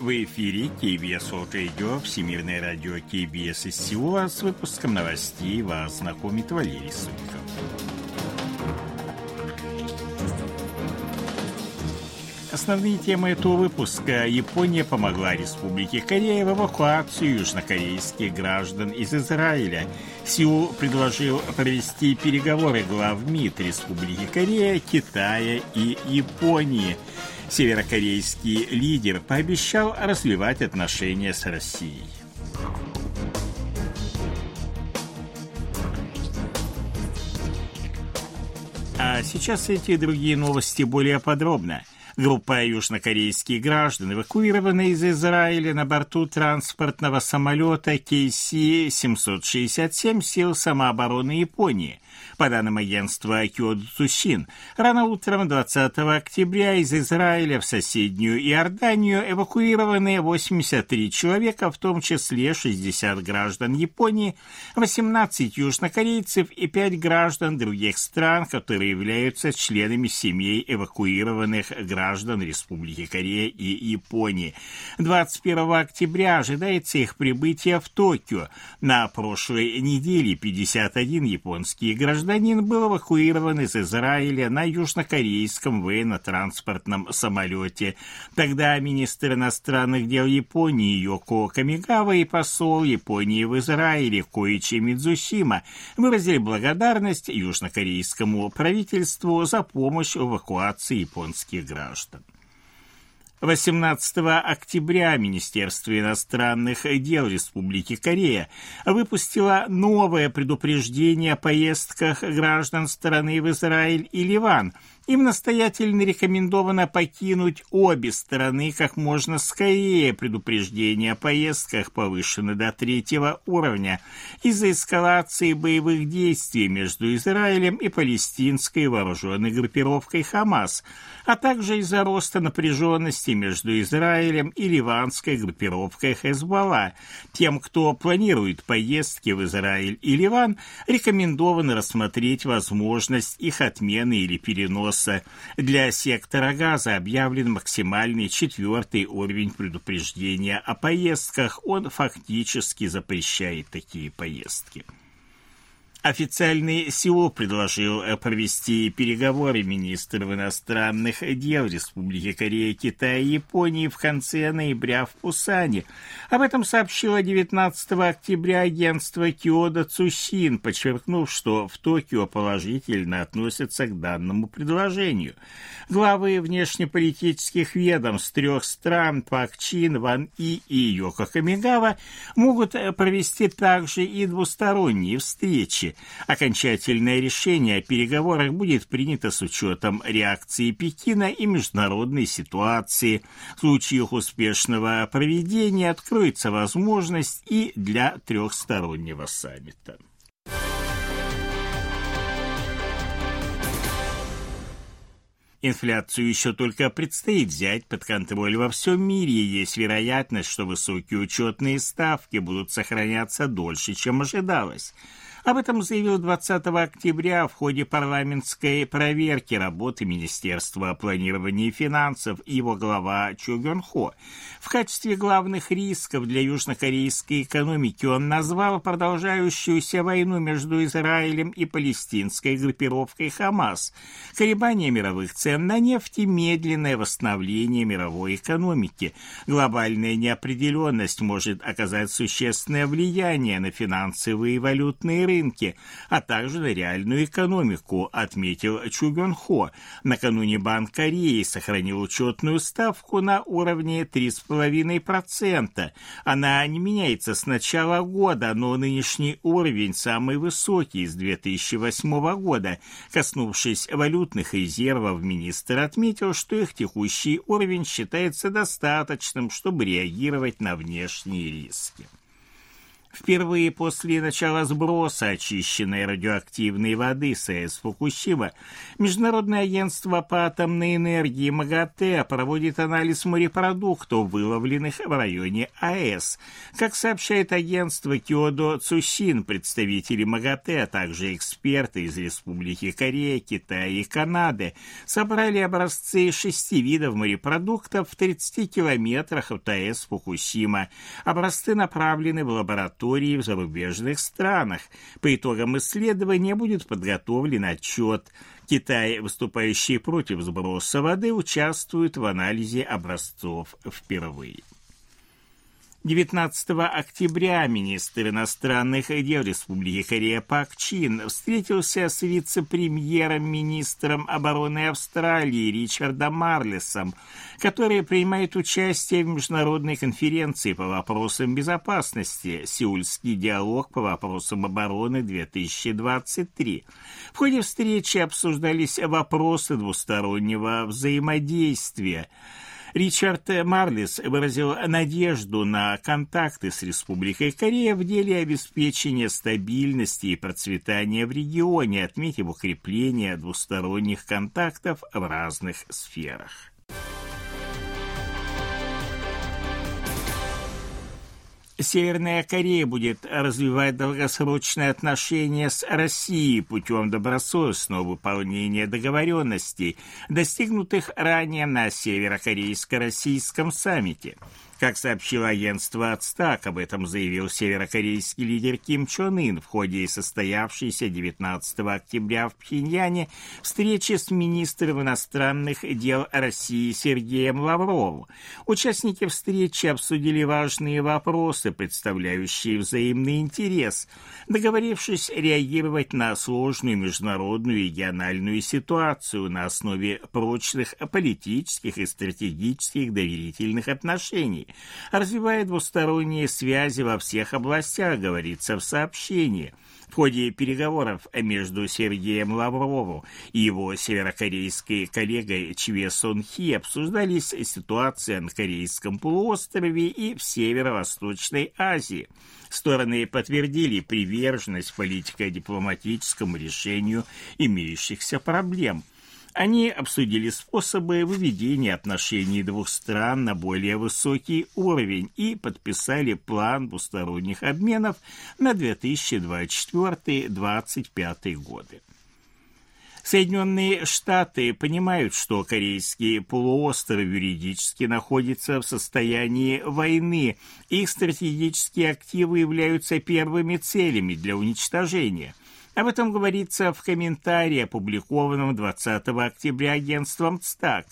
В эфире KBS World Radio, Всемирное радио KBS из Сеула. С выпуском новостей вас знакомит Валерий Сутиков. Основные темы этого выпуска. Япония помогла Республике Корея в эвакуацию южнокорейских граждан из Израиля. Сеул предложил провести переговоры глав МИД Республики Корея, Китая и Японии. Северокорейский лидер пообещал развивать отношения с Россией. А сейчас эти и другие новости более подробно – Группа южнокорейских граждан, эвакуированная из Израиля на борту транспортного самолета KC-767 сил самообороны Японии – по данным агентства Киоду Цусин, рано утром 20 октября из Израиля в соседнюю Иорданию эвакуированы 83 человека, в том числе 60 граждан Японии, 18 южнокорейцев и 5 граждан других стран, которые являются членами семей эвакуированных граждан Республики Корея и Японии. 21 октября ожидается их прибытие в Токио. На прошлой неделе 51 японские гражданин был эвакуирован из Израиля на южнокорейском военно-транспортном самолете. Тогда министр иностранных дел Японии Йоко Камигава и посол Японии в Израиле Коичи Мидзусима выразили благодарность южнокорейскому правительству за помощь в эвакуации японских граждан. 18 октября Министерство иностранных дел Республики Корея выпустило новое предупреждение о поездках граждан страны в Израиль и Ливан – им настоятельно рекомендовано покинуть обе стороны как можно скорее. Предупреждение о поездках повышено до третьего уровня из-за эскалации боевых действий между Израилем и палестинской вооруженной группировкой «Хамас», а также из-за роста напряженности между Израилем и ливанской группировкой «Хезбалла». Тем, кто планирует поездки в Израиль и Ливан, рекомендовано рассмотреть возможность их отмены или переноса Росса для сектора газа объявлен максимальный четвертый уровень предупреждения о поездках. Он фактически запрещает такие поездки. Официальный Сеул предложил провести переговоры министров иностранных дел Республики Корея, Китая и Японии в конце ноября в Пусане. Об этом сообщило 19 октября агентство Киода Цусин, подчеркнув, что в Токио положительно относятся к данному предложению. Главы внешнеполитических ведомств трех стран Пак Чин, Ван И и Йоко Камигава могут провести также и двусторонние встречи Окончательное решение о переговорах будет принято с учетом реакции Пекина и международной ситуации. В случае их успешного проведения откроется возможность и для трехстороннего саммита. Инфляцию еще только предстоит взять под контроль во всем мире, и есть вероятность, что высокие учетные ставки будут сохраняться дольше, чем ожидалось. Об этом заявил 20 октября в ходе парламентской проверки работы Министерства планирования и финансов его глава Чу Гён Хо. В качестве главных рисков для южнокорейской экономики он назвал продолжающуюся войну между Израилем и палестинской группировкой Хамас, колебания мировых цен на нефть и медленное восстановление мировой экономики. Глобальная неопределенность может оказать существенное влияние на финансовые и валютные рынке, а также на реальную экономику, отметил Чу Гён Хо. Накануне Банк Кореи сохранил учетную ставку на уровне 3,5%. Она не меняется с начала года, но нынешний уровень самый высокий с 2008 года. Коснувшись валютных резервов, министр отметил, что их текущий уровень считается достаточным, чтобы реагировать на внешние риски. Впервые после начала сброса очищенной радиоактивной воды с АЭС Фукусима Международное агентство по атомной энергии МАГАТЭ проводит анализ морепродуктов, выловленных в районе АЭС. Как сообщает агентство Киодо Цусин, представители МАГАТЭ, а также эксперты из Республики Корея, Китая и Канады собрали образцы шести видов морепродуктов в 30 километрах от АЭС Фукусима. Образцы направлены в лабораторию лаборатории в зарубежных странах. По итогам исследования будет подготовлен отчет. Китай, выступающий против сброса воды, участвует в анализе образцов впервые. 19 октября министр иностранных дел Республики Корея Пак Чин встретился с вице-премьером-министром обороны Австралии Ричардом Марлесом, который принимает участие в международной конференции по вопросам безопасности «Сеульский диалог по вопросам обороны-2023». В ходе встречи обсуждались вопросы двустороннего взаимодействия – Ричард Марлис выразил надежду на контакты с Республикой Корея в деле обеспечения стабильности и процветания в регионе, отметив укрепление двусторонних контактов в разных сферах. Северная Корея будет развивать долгосрочные отношения с Россией путем добросовестного выполнения договоренностей, достигнутых ранее на северокорейско-российском саммите. Как сообщило агентство «Ацтак», об этом заявил северокорейский лидер Ким Чон Ын в ходе состоявшейся 19 октября в Пхеньяне встречи с министром иностранных дел России Сергеем Лавровым. Участники встречи обсудили важные вопросы, представляющие взаимный интерес, договорившись реагировать на сложную международную и региональную ситуацию на основе прочных политических и стратегических доверительных отношений развивая двусторонние связи во всех областях, говорится в сообщении. В ходе переговоров между Сергеем Лавровым и его северокорейской коллегой Чве Сон Хи обсуждались ситуация на Корейском полуострове и в Северо-Восточной Азии. Стороны подтвердили приверженность политико-дипломатическому решению имеющихся проблем – они обсудили способы выведения отношений двух стран на более высокий уровень и подписали план двусторонних обменов на 2024-2025 годы. Соединенные Штаты понимают, что Корейский полуостров юридически находится в состоянии войны. Их стратегические активы являются первыми целями для уничтожения. Об этом говорится в комментарии, опубликованном 20 октября агентством ЦТАК.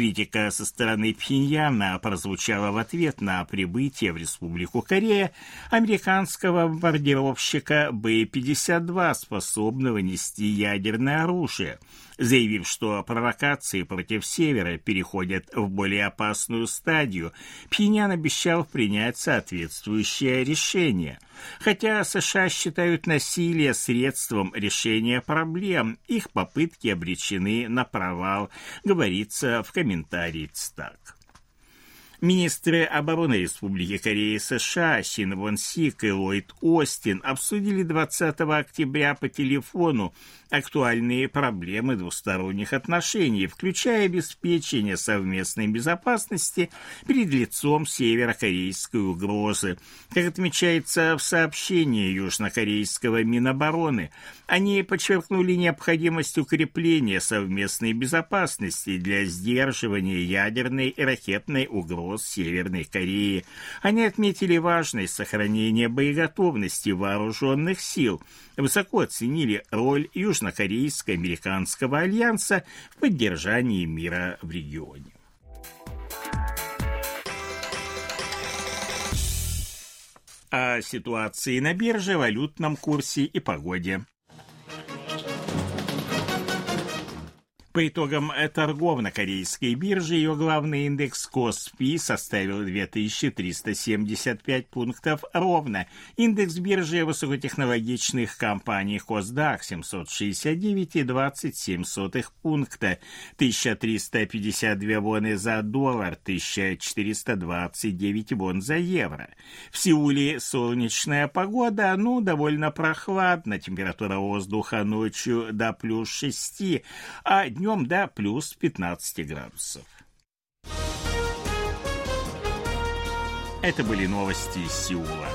Критика со стороны Пхеньяна прозвучала в ответ на прибытие в Республику Корея американского бомбардировщика Б-52, способного нести ядерное оружие, заявив, что провокации против Севера переходят в более опасную стадию. Пхеньян обещал принять соответствующее решение. Хотя США считают насилие средством решения проблем, их попытки обречены на провал, говорится в комментарии ЦТАК. Министры обороны Республики Кореи США Син Вон Сик и Ллойд Остин обсудили 20 октября по телефону актуальные проблемы двусторонних отношений, включая обеспечение совместной безопасности перед лицом северокорейской угрозы. Как отмечается в сообщении южнокорейского Минобороны, они подчеркнули необходимость укрепления совместной безопасности для сдерживания ядерной и ракетной угроз Северной Кореи. Они отметили важность сохранения боеготовности вооруженных сил, высоко оценили роль Южнокорейско-Американского альянса в поддержании мира в регионе. О ситуации на бирже, валютном курсе и погоде. По итогам торгов на корейской бирже ее главный индекс Коспи составил 2375 пунктов ровно. Индекс биржи высокотехнологичных компаний Косдак 769,27 пункта, 1352 воны за доллар, 1429 вон за евро. В Сеуле солнечная погода, ну, довольно прохладно, температура воздуха ночью до плюс 6, а днем до плюс 15 градусов. Это были новости из Сеула.